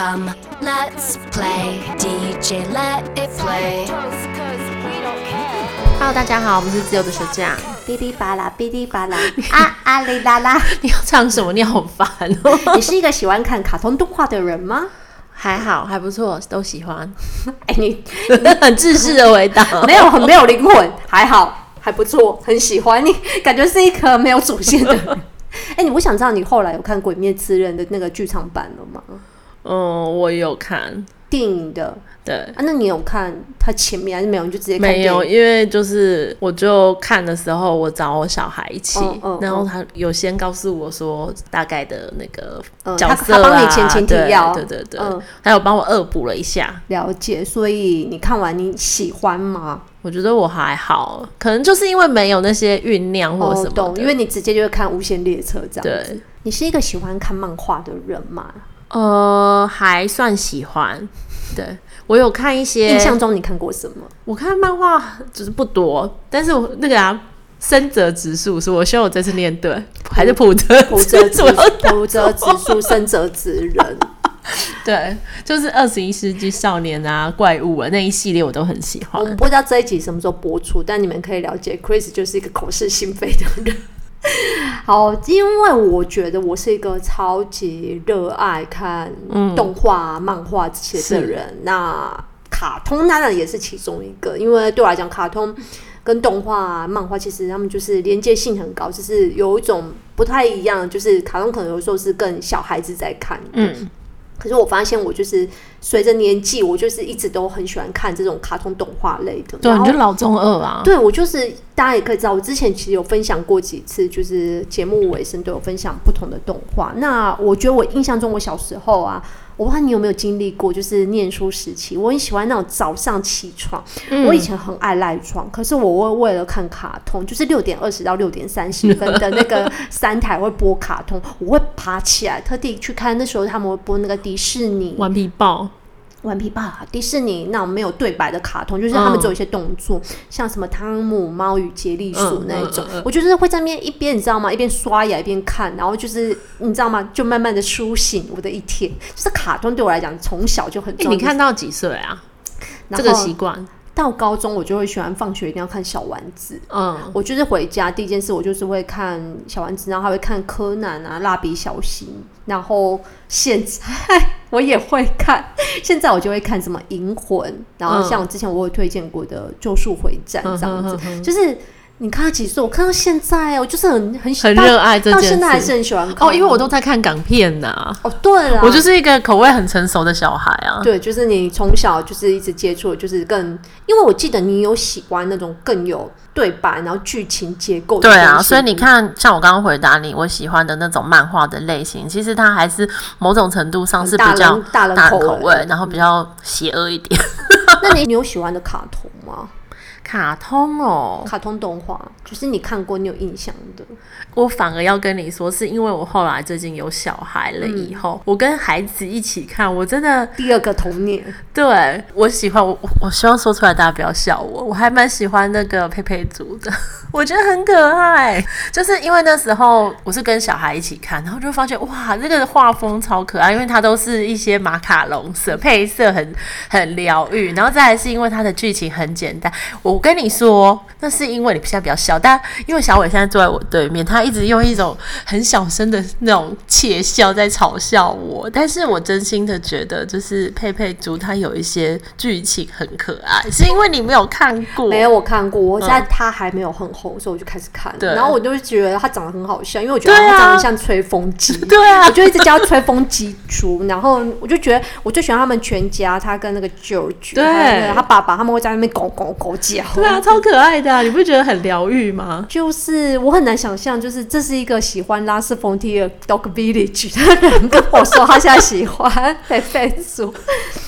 Come, let's play DJ, let it play. Hello，大家好，我们是自由的学长，哔哩吧啦，哔哩吧啦，啊啊哩啦啦，你要唱什么？你好烦哦！你是一个喜欢看卡通动画的人吗？还好，还不错，都喜欢。哎、欸，你很自私的回答，没有，很没有灵魂，还好，还不错，很喜欢你，感觉是一颗没有主线的人。哎、欸，你我想知道你后来有看《鬼灭之刃》的那个剧场版了吗？嗯，我有看电影的。对啊，那你有看他前面还是没有？你就直接看没有，因为就是我就看的时候，我找我小孩一起，然后他有先告诉我说大概的那个角色、啊嗯、他帮你前情提要，对对对，嗯，还有帮我恶补了一下。了解，所以你看完你喜欢吗？我觉得我还好，可能就是因为没有那些酝酿或什么、哦、懂，因为你直接就会看《无限列车》这样子。对，你是一个喜欢看漫画的人吗？呃，还算喜欢，对。我有看一些，印象中你看过什么？我看漫画就是不多，但是我那个啊，深泽直树是我希望我这次念对，还是普泽普泽直普泽直树深泽直人，对，就是二十一世纪少年啊，怪物啊那一系列我都很喜欢。我们不知道这一集什么时候播出，但你们可以了解，Chris 就是一个口是心非的人。好，因为我觉得我是一个超级热爱看动画、嗯、漫画这些的人。那卡通当然也是其中一个，因为对我来讲，卡通跟动画、漫画其实他们就是连接性很高，就是有一种不太一样，就是卡通可能有时候是更小孩子在看。嗯。可是我发现，我就是随着年纪，我就是一直都很喜欢看这种卡通动画类的。对，你就老中二啊。对，我就是大家也可以知道，我之前其实有分享过几次，就是节目尾声都有分享不同的动画。那我觉得我印象中，我小时候啊。我不知道你有没有经历过，就是念书时期，我很喜欢那种早上起床。嗯、我以前很爱赖床，可是我会为了看卡通，就是六点二十到六点三十分的那个三台会播卡通，我会爬起来特地去看。那时候他们会播那个迪士尼《顽皮豹》。顽皮爸，迪士尼那种没有对白的卡通，就是他们做一些动作，嗯、像什么《汤姆猫与杰利鼠》那一种，嗯嗯嗯、我就是会在那边一边你知道吗？一边刷牙一边看，然后就是你知道吗？就慢慢的苏醒我的一天。就是卡通对我来讲从小就很重要。欸、你看到几岁啊？这个习惯。到高中，我就会喜欢放学一定要看小丸子。嗯，我就是回家第一件事，我就是会看小丸子，然后还会看柯南啊、蜡笔小新。然后现在我也会看，现在我就会看什么银魂，然后像之前我有推荐过的《咒术回战》这样子，嗯、就是。你看到几岁？我看到现在，我就是很很喜欢，很热爱这件事，到现在还是很喜欢看哦。因为我都在看港片呐、啊。哦，对了，我就是一个口味很成熟的小孩啊。对，就是你从小就是一直接触，就是更，因为我记得你有喜欢那种更有对白，然后剧情结构。对啊，所以你看，像我刚刚回答你，我喜欢的那种漫画的类型，其实它还是某种程度上是比较大人口味，然后比较邪恶一点。那你你有喜欢的卡通吗？卡通哦，卡通动画就是你看过、你有印象的。我反而要跟你说，是因为我后来最近有小孩了以后，嗯、我跟孩子一起看，我真的第二个童年。对，我喜欢我，我希望说出来大家不要笑我，我还蛮喜欢那个佩佩猪的，我觉得很可爱。就是因为那时候我是跟小孩一起看，然后就发现哇，这个画风超可爱，因为它都是一些马卡龙色，配色很很疗愈，然后再来是因为它的剧情很简单，我。我跟你说，那是因为你现在比较小，但因为小伟现在坐在我对面，他一直用一种很小声的那种窃笑在嘲笑我。但是我真心的觉得，就是佩佩猪它有一些剧情很可爱，是因为你没有看过？没有，我看过。我在他还没有很红，所以我就开始看。对，然后我就觉得他长得很好笑，因为我觉得他长得像吹风机。对啊，我就一直叫吹风机猪。然后我就觉得，我最喜欢他们全家，他跟那个舅舅，对，他爸爸，他们会在那边狗狗狗叫。对啊，超可爱的，啊，你不觉得很疗愈吗？就是我很难想象，就是这是一个喜欢拉斯冯提尔 Dog Village 的人跟我说他现在喜欢佩佩猪。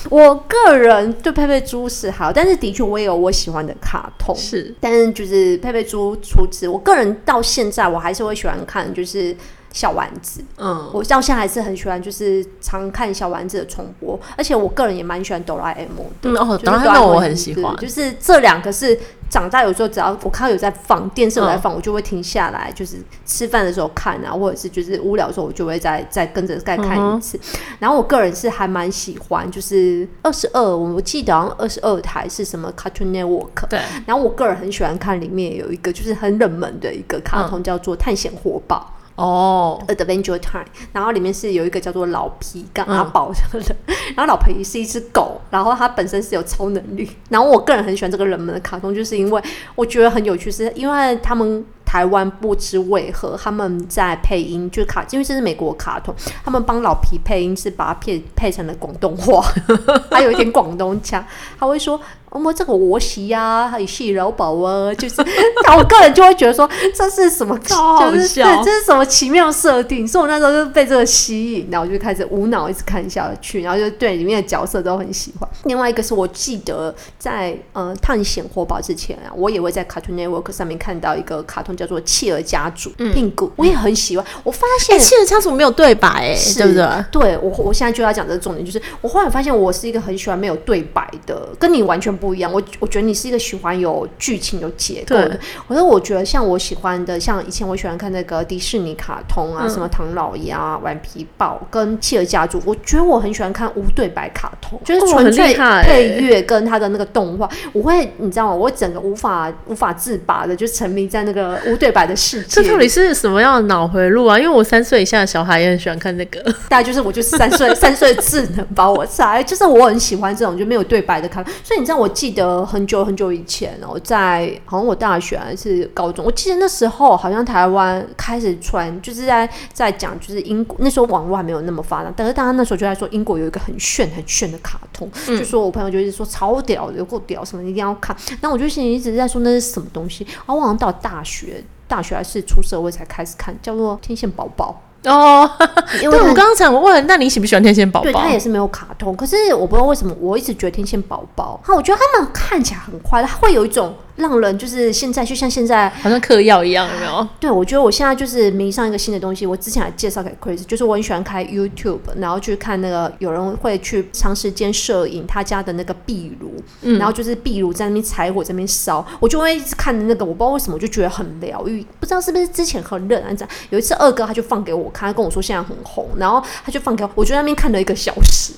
我个人对佩佩猪是好，但是的确我也有我喜欢的卡通，是，但是就是佩佩猪除此我个人到现在我还是会喜欢看，就是。小丸子，嗯，我到现在还是很喜欢，就是常看小丸子的重播，而且我个人也蛮喜欢哆啦 A 梦的。嗯哦，哆啦 A 梦我很喜欢，就是这两个是长大有时候只要我看到有在放电视有在放，嗯、我就会停下来，就是吃饭的时候看啊，或者是就是无聊的时候，我就会再再跟着再看一次。嗯、然后我个人是还蛮喜欢，就是二十二，我记得好像二十二台是什么 Cartoon Network。对。然后我个人很喜欢看里面有一个就是很冷门的一个卡通，叫做《探险活宝》。哦、oh.，Adventure Time，然后里面是有一个叫做老皮跟阿宝的人，嗯、然后老皮是一只狗，然后它本身是有超能力，然后我个人很喜欢这个人们的卡通，就是因为我觉得很有趣，是因为他们。台湾不知为何他们在配音，就卡，因为这是美国卡通，他们帮老皮配音是把它配配成了广东话，还有一点广东腔，他会说：“我、嗯、这个我喜呀，还有细老宝啊。”就是，但我个人就会觉得说这是什么，就是对这是什么奇妙设定，所以我那时候就被这个吸引，然后我就开始无脑一直看下去，然后就对里面的角色都很喜欢。另外一个是我记得在呃探险活宝之前啊，我也会在 Cartoon Network 上面看到一个卡通叫。做企鹅家族，聘古、嗯，我也很喜欢。我发现企鹅家族没有对白、欸，哎，对不对？对我，我现在就要讲这个重点，就是我忽然发现，我是一个很喜欢没有对白的，跟你完全不一样。我我觉得你是一个喜欢有剧情、有结构的。我说，我觉得像我喜欢的，像以前我喜欢看那个迪士尼卡通啊，嗯、什么唐老鸭、顽皮豹跟企鹅家族，我觉得我很喜欢看无对白卡通，就是纯粹配乐跟他的那个动画，我会你知道吗？我整个无法无法自拔的就沉迷在那个。无对白的世界，这到底是什么样的脑回路啊？因为我三岁以下的小孩也很喜欢看那个，大概就是我就是三岁，三岁智能把我塞，就是我很喜欢这种就没有对白的卡。所以你知道，我记得很久很久以前哦，在好像我大学还是高中，我记得那时候好像台湾开始传，就是在在讲，就是英国那时候网络还没有那么发达，但是大家那时候就在说英国有一个很炫很炫的卡通，嗯、就说我朋友就一直说超屌，有够屌，什么一定要看。那我就心里一直在说那是什么东西，然后我好像到大学。大学还是出社会才开始看，叫做《天线宝宝》哦。因为对我刚刚才我问，那你喜不喜欢《天线宝宝》？对，他也是没有卡通，可是我不知道为什么，我一直觉得《天线宝宝》哈，我觉得他们看起来很快乐，他会有一种。让人就是现在就像现在好像嗑药一样，有没有？对，我觉得我现在就是迷上一个新的东西。我之前还介绍给 Chris，就是我很喜欢开 YouTube，然后去看那个有人会去长时间摄影他家的那个壁炉，嗯、然后就是壁炉在那边柴火在那边烧，我就会一直看那个，我不知道为什么我就觉得很疗愈。不知道是不是之前很热啊？有一次二哥他就放给我看，他跟我说现在很红，然后他就放给我，我就在那边看了一个小时。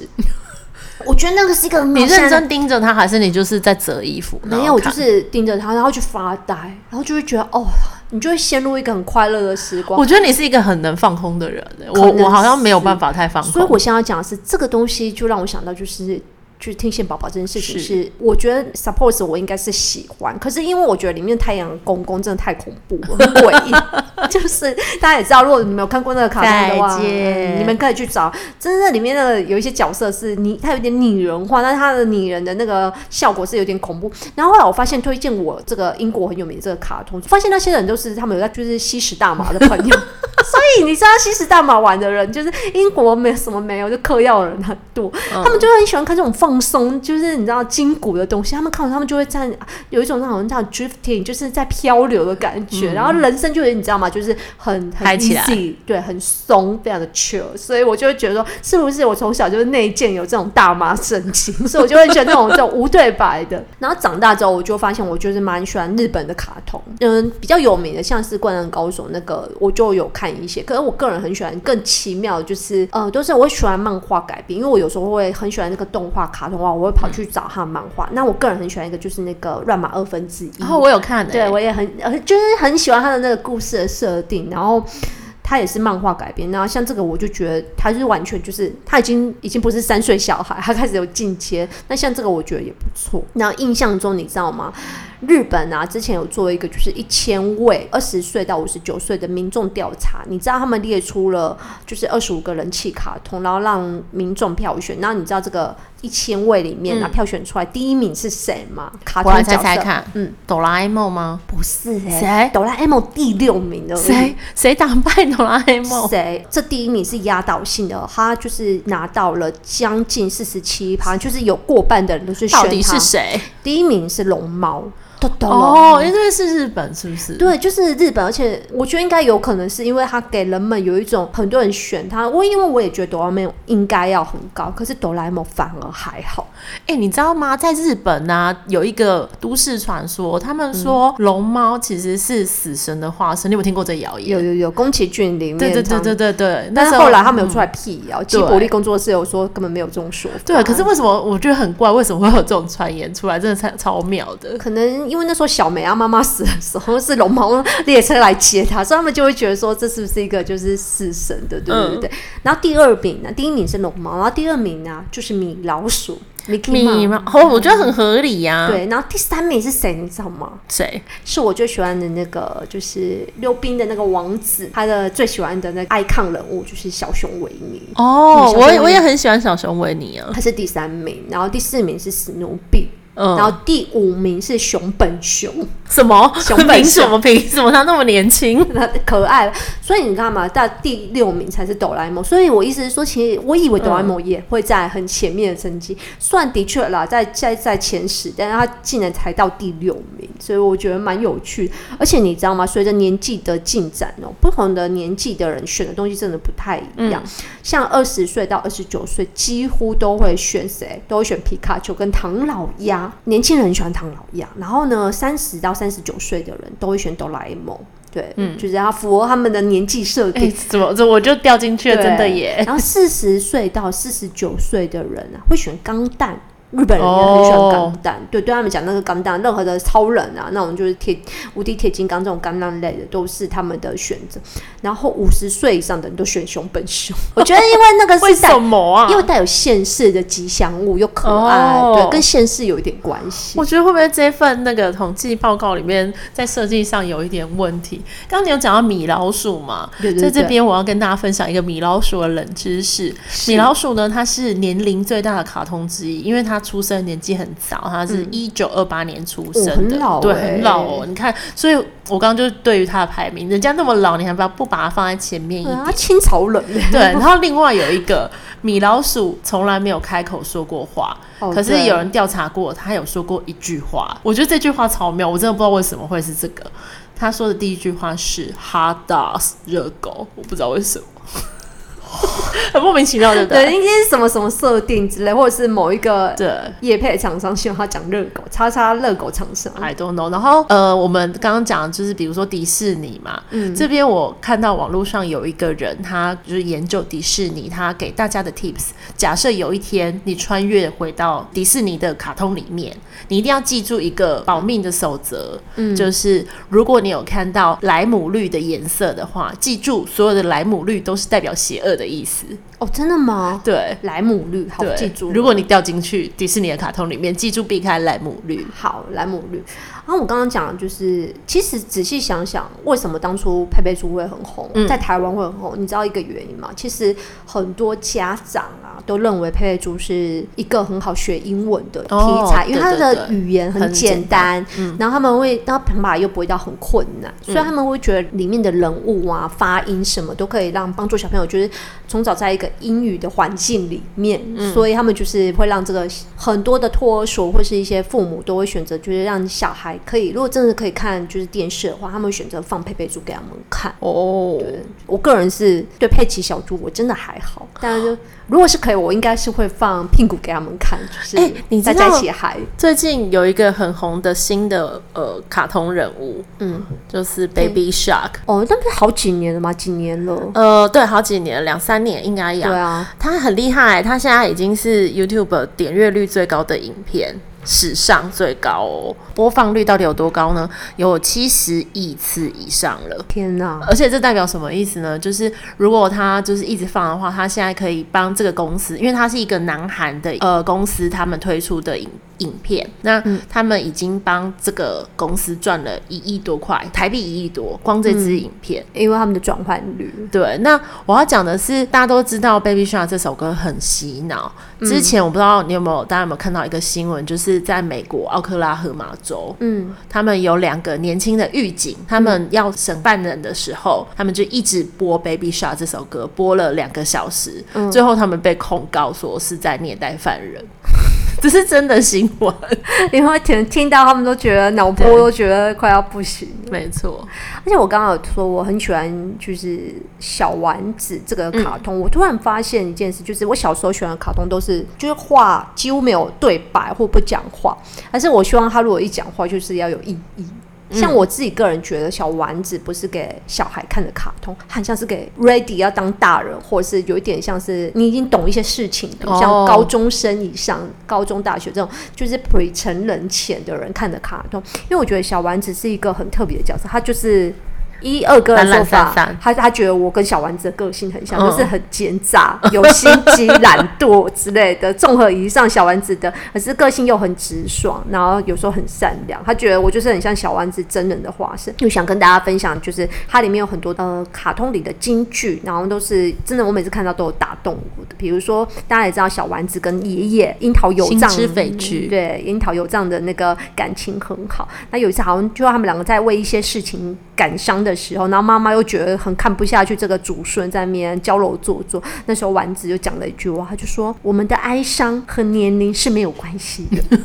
我觉得那个是一个你认真盯着他，还是你就是在折衣服？没有，我就是盯着他，然后去发呆，然后就会觉得哦，你就会陷入一个很快乐的时光。我觉得你是一个很能放空的人，我我好像没有办法太放空。所以我现在要讲的是这个东西，就让我想到就是。就是天线宝宝这件事情是，是我觉得 suppose 我应该是喜欢，可是因为我觉得里面太阳公公真的太恐怖了，很诡异。就是大家也知道，如果你没有看过那个卡通的话，嗯，你们可以去找。真的里面的有一些角色是你，他有点拟人化，但是他的拟人的那个效果是有点恐怖。然后后来我发现推荐我这个英国很有名的这个卡通，发现那些人都是他们有在就是吸食大麻的朋友。所以你知道吸食大麻玩的人，就是英国没什么没有，就嗑药的人很多，嗯、他们就很喜欢看这种放松，就是你知道筋骨的东西。他们看完，他们就会在有一种那种叫 drifting，就是在漂流的感觉。嗯、然后人生就有你知道吗？就是很很 easy，对，很松，非常的 chill。所以我就会觉得说，是不是我从小就是内建有这种大麻神经？所以我就会觉得那种这种无对白的。然后长大之后，我就发现我就是蛮喜欢日本的卡通，嗯，比较有名的像是《灌篮高手》那个，我就有看。一些，可是我个人很喜欢更奇妙，就是呃，都是我喜欢漫画改编，因为我有时候会很喜欢那个动画、卡通画，我会跑去找他的漫画。嗯、那我个人很喜欢一个，就是那个乱马二分之一，然后、哦、我有看、欸，对我也很呃，就是很喜欢他的那个故事的设定，然后。他也是漫画改编，然后像这个我就觉得他是完全就是他已经已经不是三岁小孩，他开始有进阶。那像这个我觉得也不错。那印象中你知道吗？日本啊之前有做一个就是一千位二十岁到五十九岁的民众调查，你知道他们列出了就是二十五个人气卡通，然后让民众票选。然后你知道这个一千位里面啊、嗯、票选出来第一名是谁吗？卡通猜猜看，嗯，哆啦 A 梦吗？不是、欸，谁？哆啦 A 梦第六名的谁？谁打败？哆啦 A 梦谁？这第一名是压倒性的，他就是拿到了将近四十七趴，就是有过半的人都是选他。到底是谁？第一名是龙猫。豆豆哦，因为是日本，是不是？对，就是日本，而且我觉得应该有可能是因为它给人们有一种很多人选它。我因为我也觉得哆啦 A 梦应该要很高，可是哆啦 A 梦反而还好。哎、欸，你知道吗？在日本呢、啊，有一个都市传说，他们说龙猫其实是死神的化身。嗯、你有听过这谣言？有有有，宫崎骏里面。对对对对对对。但是后来他们有出来辟谣，吉卜力工作室有说根本没有这种说法。对，可是为什么我觉得很怪？为什么会有这种传言出来？真的超超妙的。可能因为那时候小梅啊妈妈死的时候是龙猫列车来接她，所以他们就会觉得说这是不是一个就是死神的，对对对对。嗯、然后第二名呢，第一名是龙猫，然后第二名呢就是米老鼠。米吗？哦，我觉得很合理呀、啊。对，然后第三名是谁？你知道吗？谁？是我最喜欢的那个，就是溜冰的那个王子，他的最喜欢的那个 icon 人物就是小熊维尼。哦，我我也很喜欢小熊维尼啊。他是第三名，然后第四名是史努比。嗯、然后第五名是熊本熊，什么熊本熊？什么凭什么他那么年轻，可爱？所以你看嘛，到第六名才是哆啦 A 梦。所以我意思是说，其实我以为哆啦 A 梦也会在很前面的成绩，算、嗯、的确啦，在在在前十，但是他竟然才到第六名，所以我觉得蛮有趣。而且你知道吗？随着年纪的进展哦，不同的年纪的人选的东西真的不太一样。嗯、像二十岁到二十九岁，几乎都会选谁？都会选皮卡丘跟唐老鸭。年轻人很喜欢唐老鸭，然后呢，三十到三十九岁的人都会选哆啦 A 梦，对，嗯，就是要符合他们的年纪设定。欸、怎么怎么我就掉进去了，真的耶。然后四十岁到四十九岁的人啊，会选钢弹。日本人也很喜欢钢弹，哦、对，对他们讲那个钢弹，任何的超人啊，那种就是铁无敌铁金刚这种钢弹类的，都是他们的选择。然后五十岁以上的人都选熊本熊，我觉得因为那个是为什么啊？因为带有现世的吉祥物又可爱，哦、对，跟现世有一点关系。我觉得会不会这份那个统计报告里面在设计上有一点问题？刚刚你有讲到米老鼠嘛？对对对，在这边我要跟大家分享一个米老鼠的冷知识。米老鼠呢，它是年龄最大的卡通之一，因为它出生年纪很早，他是一九二八年出生的，嗯哦很欸、对，很老哦。你看，所以我刚刚就对于他的排名，人家那么老，你还不要不把他放在前面一点？他清朝人。对，然后另外有一个米老鼠从来没有开口说过话，哦、可是有人调查过，他有说过一句话。我觉得这句话超妙，我真的不知道为什么会是这个。他说的第一句话是 “hot dogs 热狗”，我不知道为什么。很莫名其妙，对不对？对，应该是什么什么设定之类，或者是某一个对业配厂商希望他讲热狗，叉叉热狗厂商，I don't know。然后呃，我们刚刚讲就是比如说迪士尼嘛，嗯，这边我看到网络上有一个人，他就是研究迪士尼，他给大家的 tips。假设有一天你穿越回到迪士尼的卡通里面，你一定要记住一个保命的守则，嗯，就是如果你有看到莱姆绿的颜色的话，记住所有的莱姆绿都是代表邪恶的。意思哦，真的吗？对，莱姆绿，好记住。如果你掉进去迪士尼的卡通里面，记住避开莱姆绿。好，莱姆绿。然后我刚刚讲的就是，其实仔细想想，为什么当初佩佩猪会很红，嗯、在台湾会很红？你知道一个原因吗？其实很多家长啊都认为佩佩猪是一个很好学英文的题材，哦、因为它的语言很简单，嗯、然后他们会，然后旁白又不会到很困难，嗯、所以他们会觉得里面的人物啊、发音什么都可以让帮助小朋友，就是从早在一个英语的环境里面，嗯、所以他们就是会让这个很多的托儿所或是一些父母都会选择，就是让小孩。可以，如果真的可以看就是电视的话，他们会选择放佩佩猪给他们看。哦，对，我个人是对佩奇小猪我真的还好，但是如果是可以，我应该是会放屁股给他们看。就是哎，你在一起嗨最近有一个很红的新的呃卡通人物，嗯，就是 Baby Shark。哦，那不是好几年了吗？几年了？呃，对，好几年，两三年应该有。对啊，他很厉害，他现在已经是 YouTube 点阅率最高的影片。史上最高哦，播放率到底有多高呢？有七十亿次以上了。天哪！而且这代表什么意思呢？就是如果他就是一直放的话，他现在可以帮这个公司，因为他是一个南韩的呃公司，他们推出的影影片，那他们已经帮这个公司赚了一亿多块台币，一亿多，光这支影片，嗯，因为他们的转换率。对，那我要讲的是，大家都知道《Baby Shark》这首歌很洗脑。之前我不知道你有没有，大家有没有看到一个新闻，就是在美国奥克拉荷马州，嗯，他们有两个年轻的狱警，他们要审犯人的时候，他们就一直播《Baby Shark》这首歌，播了两个小时，最后他们被控告说是在虐待犯人。这是真的新闻，因为听听到他们都觉得脑波都觉得快要不行。没错，而且我刚刚有说我很喜欢就是小丸子这个卡通，嗯、我突然发现一件事，就是我小时候喜欢的卡通都是就是话几乎没有对白或不讲话，但是我希望他如果一讲话就是要有意义。像我自己个人觉得，小丸子不是给小孩看的卡通，很像是给 ready 要当大人，或者是有一点像是你已经懂一些事情的，像高中生以上、高中、大学这种，就是 pre 成人前的人看的卡通。因为我觉得小丸子是一个很特别的角色，他就是。一二哥的说法，懒懒他他觉得我跟小丸子的个性很像，嗯、就是很奸诈、有心机、懒惰之类的，综合以上小丸子的，可是个性又很直爽，然后有时候很善良。他觉得我就是很像小丸子真人的化身，又想跟大家分享，就是它里面有很多呃卡通里的金句，然后都是真的，我每次看到都有打动我的。比如说大家也知道小丸子跟爷爷樱桃有藏，心之匪剧，对，樱桃有藏的那个感情很好。那有一次好像就他们两个在为一些事情感伤的时候，然后妈妈又觉得很看不下去这个祖孙在那边娇柔做作，那时候丸子就讲了一句话，他就说：“我们的哀伤和年龄是没有关系的。”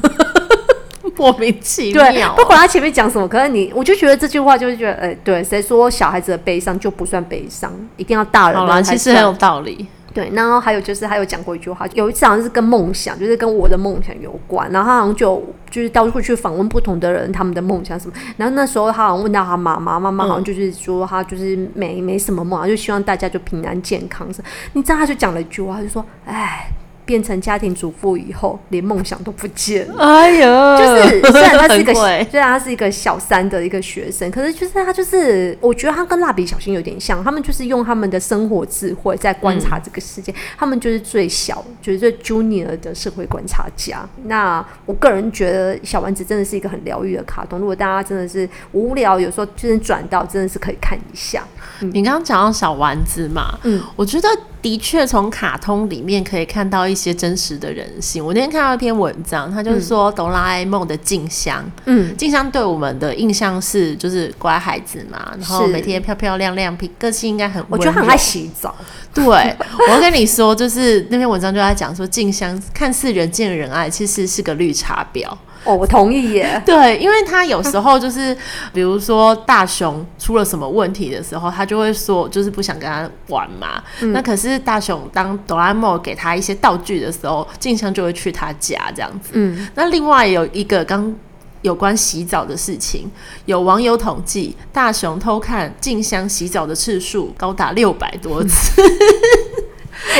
莫名其妙。对，不管他前面讲什么，可是你，我就觉得这句话就是觉得，哎，对，谁说小孩子的悲伤就不算悲伤？一定要大人其实很有道理。对，然后还有就是，他有讲过一句话，有一次好像是跟梦想，就是跟我的梦想有关。然后他好像就就是到处去访问不同的人，他们的梦想什么。然后那时候他好像问到他妈妈，妈妈好像就是说他就是没没什么梦，就希望大家就平安健康。你知道他就讲了一句话，他就说：“哎。”变成家庭主妇以后，连梦想都不见了。哎呀，就是虽然他是一个，虽然他是一个小三的一个学生，可是就是他就是，我觉得他跟蜡笔小新有点像，他们就是用他们的生活智慧在观察这个世界，嗯、他们就是最小，就是最 junior 的社会观察家。那我个人觉得小丸子真的是一个很疗愈的卡通，如果大家真的是无聊，有时候就是转到，真的是可以看一下。嗯、你刚刚讲到小丸子嘛，嗯，我觉得。的确，从卡通里面可以看到一些真实的人性。我那天看到一篇文章，他就是说哆啦 A 梦的静香，嗯，静香对我们的印象是就是乖孩子嘛，然后每天漂漂亮亮，个性应该很，我觉得很爱洗澡。对，我要跟你说，就是那篇文章就在讲说，静香看似人见人爱，其实是个绿茶婊。哦，我同意耶。对，因为他有时候就是，比如说大雄出了什么问题的时候，他就会说，就是不想跟他玩嘛。嗯、那可是大雄当哆啦 A 梦给他一些道具的时候，静香就会去他家这样子。嗯。那另外有一个刚有关洗澡的事情，有网友统计，大雄偷看静香洗澡的次数高达六百多次。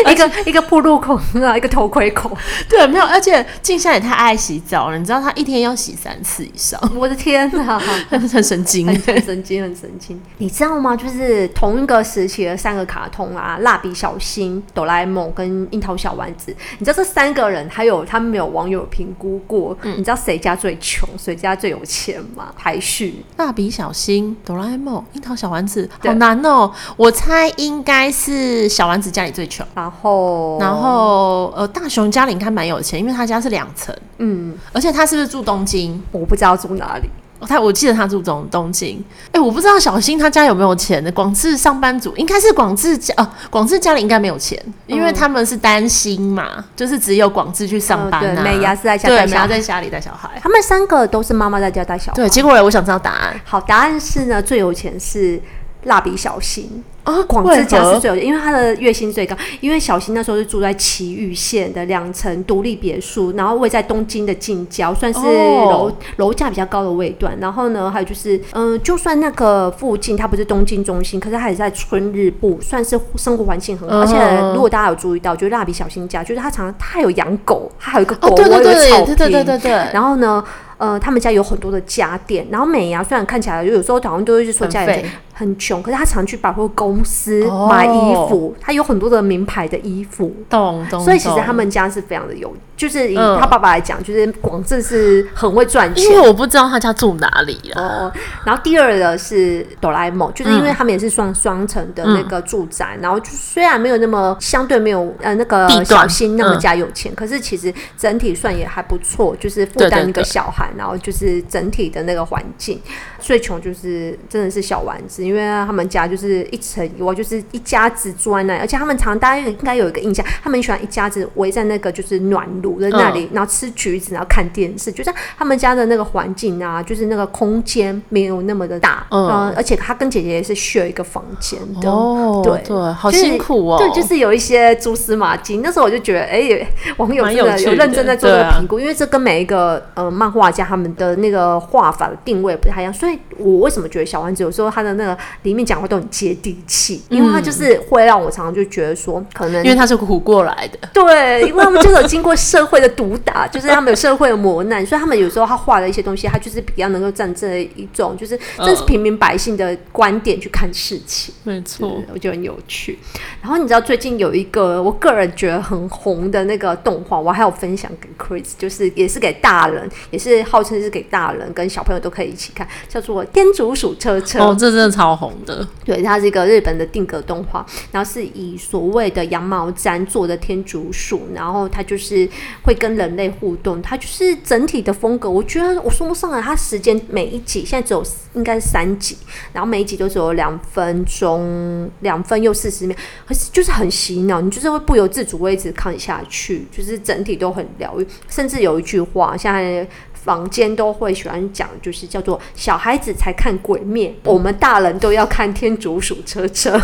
嗯 一个一个铺路孔啊，一个头盔孔。对，没有，而且静香也太爱洗澡了。你知道她一天要洗三次以上。我的天哪，很神经，很神经，很神经。你知道吗？就是同一个时期的三个卡通啊，蜡笔小新、哆啦 A 梦跟樱桃小丸子。你知道这三个人，还有他们没有网友评估过？嗯、你知道谁家最穷，谁家最有钱吗？排序：蜡笔小新、哆啦 A 梦、樱桃小丸子。好难哦，我猜应该是小丸子家里最穷。然后，然后，呃，大雄家里应该蛮有钱，因为他家是两层，嗯，而且他是不是住东京？我不知道住哪里。哦、他我记得他住东东京。哎、欸，我不知道小新他家有没有钱的。广志上班族应该是广志家，哦、呃，广志家里应该没有钱，因为他们是单薪嘛，嗯、就是只有广志去上班、啊。对，美伢是在家带小孩，美伢在家里带小孩。他们三个都是妈妈在家带小孩。对，结果我想知道答案。好，答案是呢，最有钱是蜡笔小新。啊，广志家是最有钱，因为他的月薪最高。因为小新那时候是住在埼玉县的两层独立别墅，然后位在东京的近郊，算是楼楼价比较高的位段。然后呢，还有就是，嗯、呃，就算那个附近它不是东京中心，可是它也在春日部，算是生活环境很好。嗯、而且如果大家有注意到，就是蜡笔小新家，就是他常常他还有养狗，他还有一个狗窝，有草坪。对对对对对。然后呢，呃，他们家有很多的家电。然后美伢虽然看起来有时候好像都是说家里很穷，可是他常去百货公司买衣服，他有很多的名牌的衣服，懂懂。所以其实他们家是非常的有，就是以他爸爸来讲，就是广正是很会赚钱。因为我不知道他家住哪里哦。然后第二个是哆啦 A 梦，就是因为他们也是双双层的那个住宅，然后就虽然没有那么相对没有呃那个小新那么家有钱，可是其实整体算也还不错，就是负担一个小孩，然后就是整体的那个环境。最穷就是真的是小丸子。因为他们家就是一层以外就是一家子住在那里，而且他们常大家应该有一个印象，他们喜欢一家子围在那个就是暖炉的那里，嗯、然后吃橘子，然后看电视，就是他们家的那个环境啊，就是那个空间没有那么的大，嗯，嗯而且他跟姐姐也是 share 一个房间的，哦，对。对，好辛苦哦，对，就是有一些蛛丝马迹。那时候我就觉得，哎、欸，网友真的有认真在做这个评估，啊、因为这跟每一个呃漫画家他们的那个画法的定位不太一样，所以我为什么觉得小丸子有时候他的那个里面讲话都很接地气，因为他就是会让我常常就觉得说，可能因为他是苦过来的，对，因为他们就是有经过社会的毒打，就是他们有社会的磨难，所以他们有时候他画的一些东西，他就是比较能够站在一种就是这是平民百姓的观点去看事情，没错，我觉得很有趣。然后你知道最近有一个我个人觉得很红的那个动画，我还有分享给 Chris，就是也是给大人，也是号称是给大人跟小朋友都可以一起看，叫做《天竺鼠车车》。哦，这真的超红的。对，它是一个日本的定格动画，然后是以所谓的羊毛毡做的天竺鼠，然后它就是会跟人类互动，它就是整体的风格，我觉得我说不上来。它时间每一集现在只有应该是三集，然后每一集都只有两分钟，两分又四十秒，可是就是很洗脑，你就是会不由自主会一直看下去，就是整体都很疗愈。甚至有一句话，现在坊间都会喜欢讲，就是叫做“小孩子才看鬼灭，我们大人都要看天竺鼠车车”。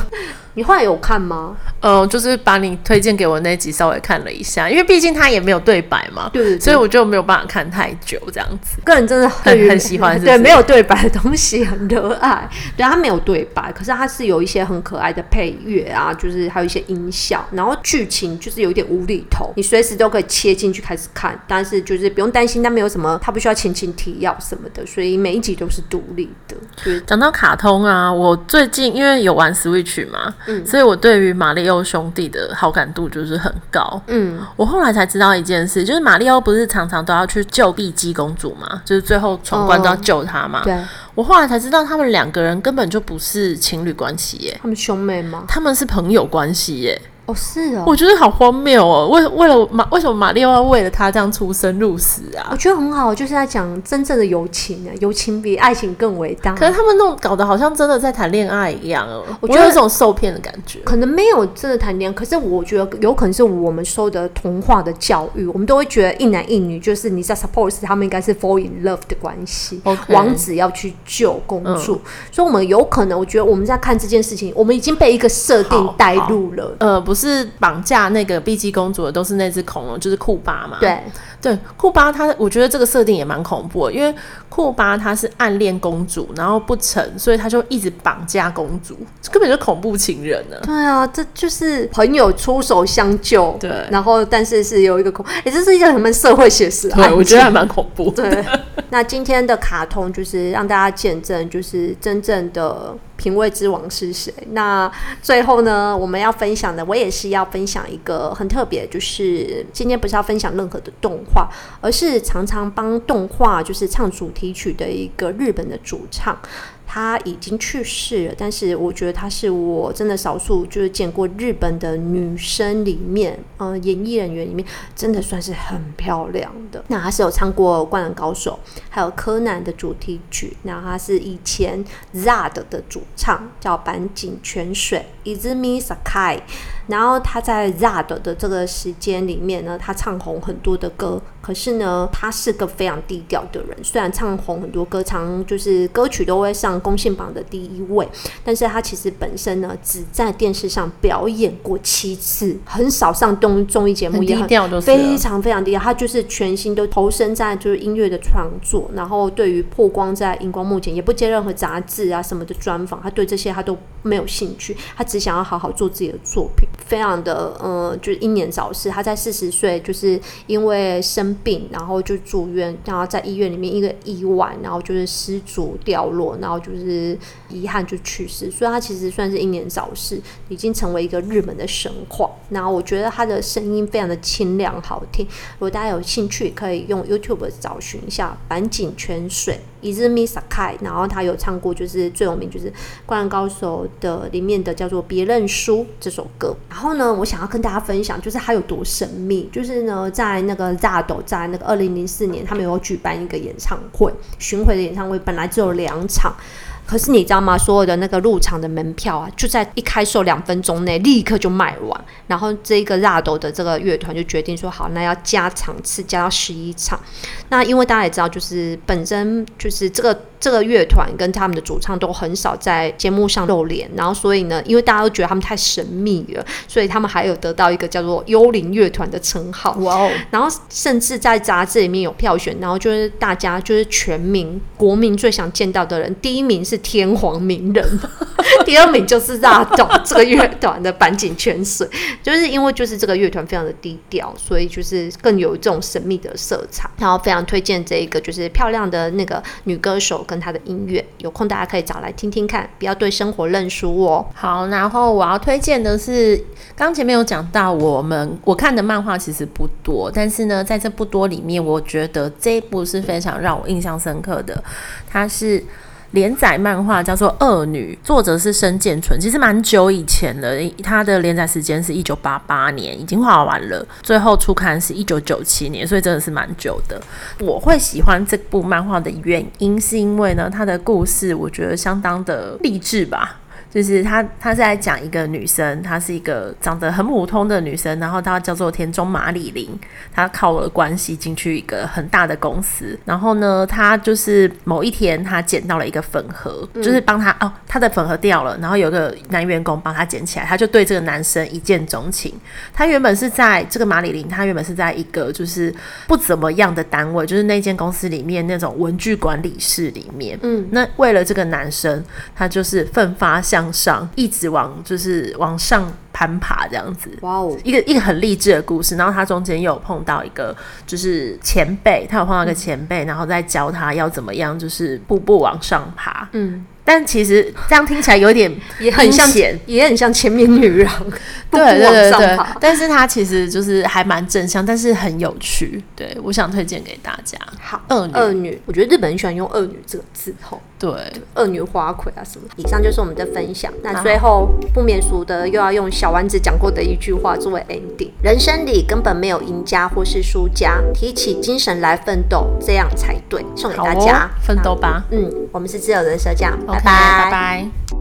你后来有看吗？呃，就是把你推荐给我那集稍微看了一下，因为毕竟他也没有对白嘛，对，对，对，所以我就没有办法看太久这样子。个人真的很很，喜欢是不是，对，没有对白的东西很热爱。对，他没有对白，可是他是有一些很可爱的配乐啊，就是还有一些音效，然后剧情就是有一点无厘头，你随时都可以切进去开始看，但是就是不用担心，他没有什么，他不需要前情提要什么的，所以每一集都是独立的。对，讲到卡通啊，我最近因为有玩 Switch 嘛。嗯，所以我对于马里奥兄弟的好感度就是很高。嗯，我后来才知道一件事，就是马里奥不是常常都要去救碧姬公主嘛，就是最后闯关都要救她嘛。对，我后来才知道他们两个人根本就不是情侣关系耶，他们兄妹吗？他们是朋友关系耶。哦，是哦，我觉得好荒谬哦！为为了马，为什么马里奥要为了他这样出生入死啊？我觉得很好，就是在讲真正的友情啊，友情比爱情更伟大。可是他们弄搞得好像真的在谈恋爱一样哦，我觉得有种受骗的感觉。可能没有真的谈恋爱，可是我觉得有可能是我们受的童话的教育，我们都会觉得一男一女就是你在 suppose 他们应该是 fall in love 的关系.王子要去救公主，嗯、所以我们有可能，我觉得我们在看这件事情，我们已经被一个设定带入了。呃，不。是绑架那个碧姬公主的都是那只恐龙，就是库巴嘛？对对，库巴他，我觉得这个设定也蛮恐怖的，因为库巴他是暗恋公主，然后不成，所以他就一直绑架公主，根本就恐怖情人呢。对啊，这就是朋友出手相救，对，然后但是是有一个恐，也、欸、这是一个什么社会写实？对，我觉得还蛮恐怖。对，那今天的卡通就是让大家见证，就是真正的。品味之王是谁？那最后呢，我们要分享的，我也是要分享一个很特别，就是今天不是要分享任何的动画，而是常常帮动画就是唱主题曲的一个日本的主唱。他已经去世了，但是我觉得她是我真的少数就是见过日本的女生里面，嗯、呃，演艺人员里面真的算是很漂亮的。那她是有唱过《灌篮高手》，还有《柯南》的主题曲。那她是以前 ZARD 的主唱，叫坂井泉水 Izumi Sakai。然后他在 ZARD 的这个时间里面呢，他唱红很多的歌。可是呢，他是个非常低调的人。虽然唱红很多歌，常就是歌曲都会上公信榜的第一位，但是他其实本身呢，只在电视上表演过七次，很少上综综艺节目，也很低调，非常非常低调。他就是全心都投身在就是音乐的创作，然后对于曝光在荧光幕前，也不接任何杂志啊什么的专访。他对这些他都没有兴趣，他只想要好好做自己的作品。非常的呃，就是英年早逝。他在四十岁，就是因为生病，然后就住院，然后在医院里面一个意外，然后就是失足掉落，然后就是遗憾就去世。所以他其实算是英年早逝，已经成为一个日本的神话。然后我觉得他的声音非常的清亮好听。如果大家有兴趣，可以用 YouTube 找寻一下坂井泉水伊是 Misaki，然后他有唱过，就是最有名就是《灌篮高手》的里面的叫做《别认输》这首歌。然后呢，我想要跟大家分享，就是他有多神秘。就是呢，在那个 ZARD，在那个二零零四年，他们有举办一个演唱会，巡回的演唱会，本来只有两场。可是你知道吗？所有的那个入场的门票啊，就在一开售两分钟内立刻就卖完。然后这个 RADO 的这个乐团就决定说，好，那要加场次，加到十一场。那因为大家也知道，就是本身就是这个这个乐团跟他们的主唱都很少在节目上露脸，然后所以呢，因为大家都觉得他们太神秘了，所以他们还有得到一个叫做“幽灵乐团”的称号。哇哦！然后甚至在杂志里面有票选，然后就是大家就是全民国民最想见到的人，第一名是天皇名人，第二名就是 RADO 这个乐团的坂井泉水，就是因为就是这个乐团非常的低调，所以就是更有这种神秘的色彩。然后非常推荐这一个就是漂亮的那个女歌手跟她的音乐，有空大家可以找来听听看，不要对生活认输哦。好，然后我要推荐的是，刚前面有讲到，我们我看的漫画其实不多，但是呢，在这不多里面，我觉得这一部是非常让我印象深刻的，它是。连载漫画叫做《恶女》，作者是深见纯，其实蛮久以前的。他的连载时间是一九八八年，已经画完了，最后出刊是一九九七年，所以真的是蛮久的。我会喜欢这部漫画的原因，是因为呢，他的故事我觉得相当的励志吧。就是他，他是在讲一个女生，她是一个长得很普通的女生，然后她叫做田中马里琳，她靠了关系进去一个很大的公司，然后呢，她就是某一天她捡到了一个粉盒，嗯、就是帮她哦，她的粉盒掉了，然后有个男员工帮她捡起来，她就对这个男生一见钟情。她原本是在这个马里琳，她原本是在一个就是不怎么样的单位，就是那间公司里面那种文具管理室里面，嗯，那为了这个男生，她就是奋发向向上，一直往就是往上攀爬这样子，哇哦，一个一个很励志的故事。然后他中间有碰到一个就是前辈，他有碰到一个前辈，嗯、然后再教他要怎么样，就是步步往上爬。嗯。但其实这样听起来有点也很像，也很像千面女郎，对对对对。但是它其实就是还蛮正向，但是很有趣。对，我想推荐给大家。好，恶女，恶女，我觉得日本人喜欢用“恶女”这个字吼。对，恶女花魁啊什么。以上就是我们的分享。那最后不免俗的又要用小丸子讲过的一句话作为 ending：人生里根本没有赢家或是输家，提起精神来奋斗，这样才对。送给大家，奋斗吧。嗯，我们是自由人设酱。拜拜拜拜。